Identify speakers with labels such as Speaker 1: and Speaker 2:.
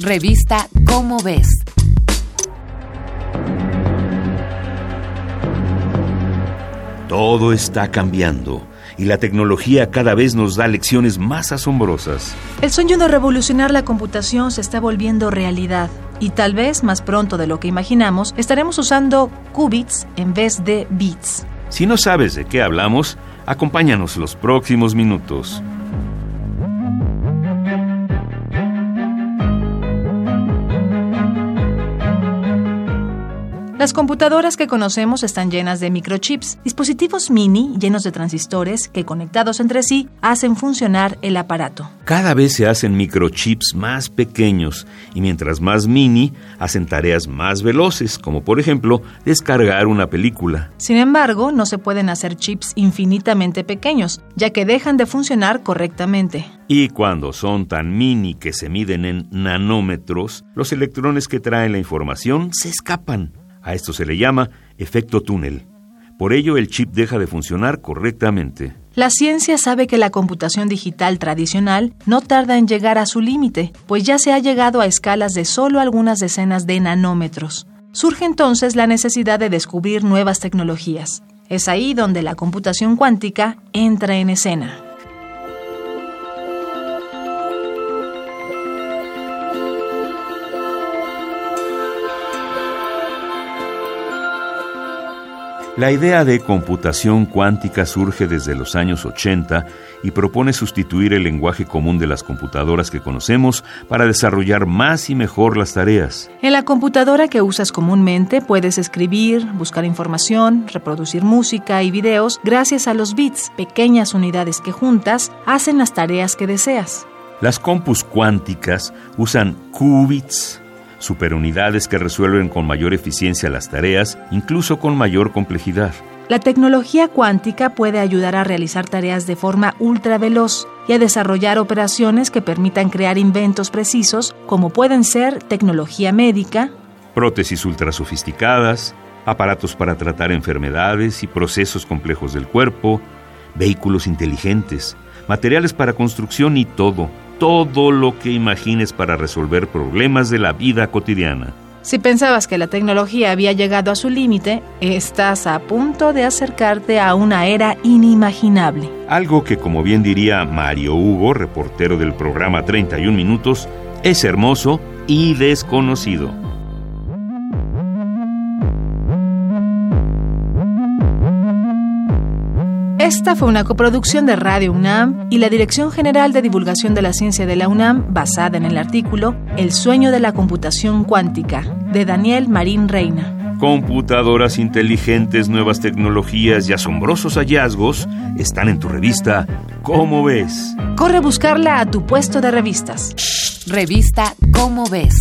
Speaker 1: Revista Cómo ves.
Speaker 2: Todo está cambiando y la tecnología cada vez nos da lecciones más asombrosas.
Speaker 3: El sueño de revolucionar la computación se está volviendo realidad y tal vez más pronto de lo que imaginamos estaremos usando qubits en vez de bits.
Speaker 2: Si no sabes de qué hablamos, acompáñanos los próximos minutos.
Speaker 3: Las computadoras que conocemos están llenas de microchips, dispositivos mini llenos de transistores que conectados entre sí hacen funcionar el aparato.
Speaker 2: Cada vez se hacen microchips más pequeños y mientras más mini hacen tareas más veloces, como por ejemplo descargar una película.
Speaker 3: Sin embargo, no se pueden hacer chips infinitamente pequeños, ya que dejan de funcionar correctamente.
Speaker 2: Y cuando son tan mini que se miden en nanómetros, los electrones que traen la información se escapan. A esto se le llama efecto túnel. Por ello, el chip deja de funcionar correctamente.
Speaker 3: La ciencia sabe que la computación digital tradicional no tarda en llegar a su límite, pues ya se ha llegado a escalas de solo algunas decenas de nanómetros. Surge entonces la necesidad de descubrir nuevas tecnologías. Es ahí donde la computación cuántica entra en escena.
Speaker 2: La idea de computación cuántica surge desde los años 80 y propone sustituir el lenguaje común de las computadoras que conocemos para desarrollar más y mejor las tareas.
Speaker 3: En la computadora que usas comúnmente puedes escribir, buscar información, reproducir música y videos gracias a los bits, pequeñas unidades que juntas hacen las tareas que deseas.
Speaker 2: Las compus cuánticas usan qubits, superunidades que resuelven con mayor eficiencia las tareas, incluso con mayor complejidad.
Speaker 3: La tecnología cuántica puede ayudar a realizar tareas de forma ultra veloz y a desarrollar operaciones que permitan crear inventos precisos, como pueden ser tecnología médica,
Speaker 2: prótesis ultra sofisticadas, aparatos para tratar enfermedades y procesos complejos del cuerpo, vehículos inteligentes, materiales para construcción y todo, todo lo que imagines para resolver problemas de la vida cotidiana.
Speaker 3: Si pensabas que la tecnología había llegado a su límite, estás a punto de acercarte a una era inimaginable.
Speaker 2: Algo que, como bien diría Mario Hugo, reportero del programa 31 Minutos, es hermoso y desconocido.
Speaker 3: Esta fue una coproducción de Radio UNAM y la Dirección General de Divulgación de la Ciencia de la UNAM, basada en el artículo El sueño de la computación cuántica, de Daniel Marín Reina.
Speaker 2: Computadoras inteligentes, nuevas tecnologías y asombrosos hallazgos están en tu revista ¿Cómo ves?
Speaker 3: Corre a buscarla a tu puesto de revistas.
Speaker 1: Revista ¿Cómo ves?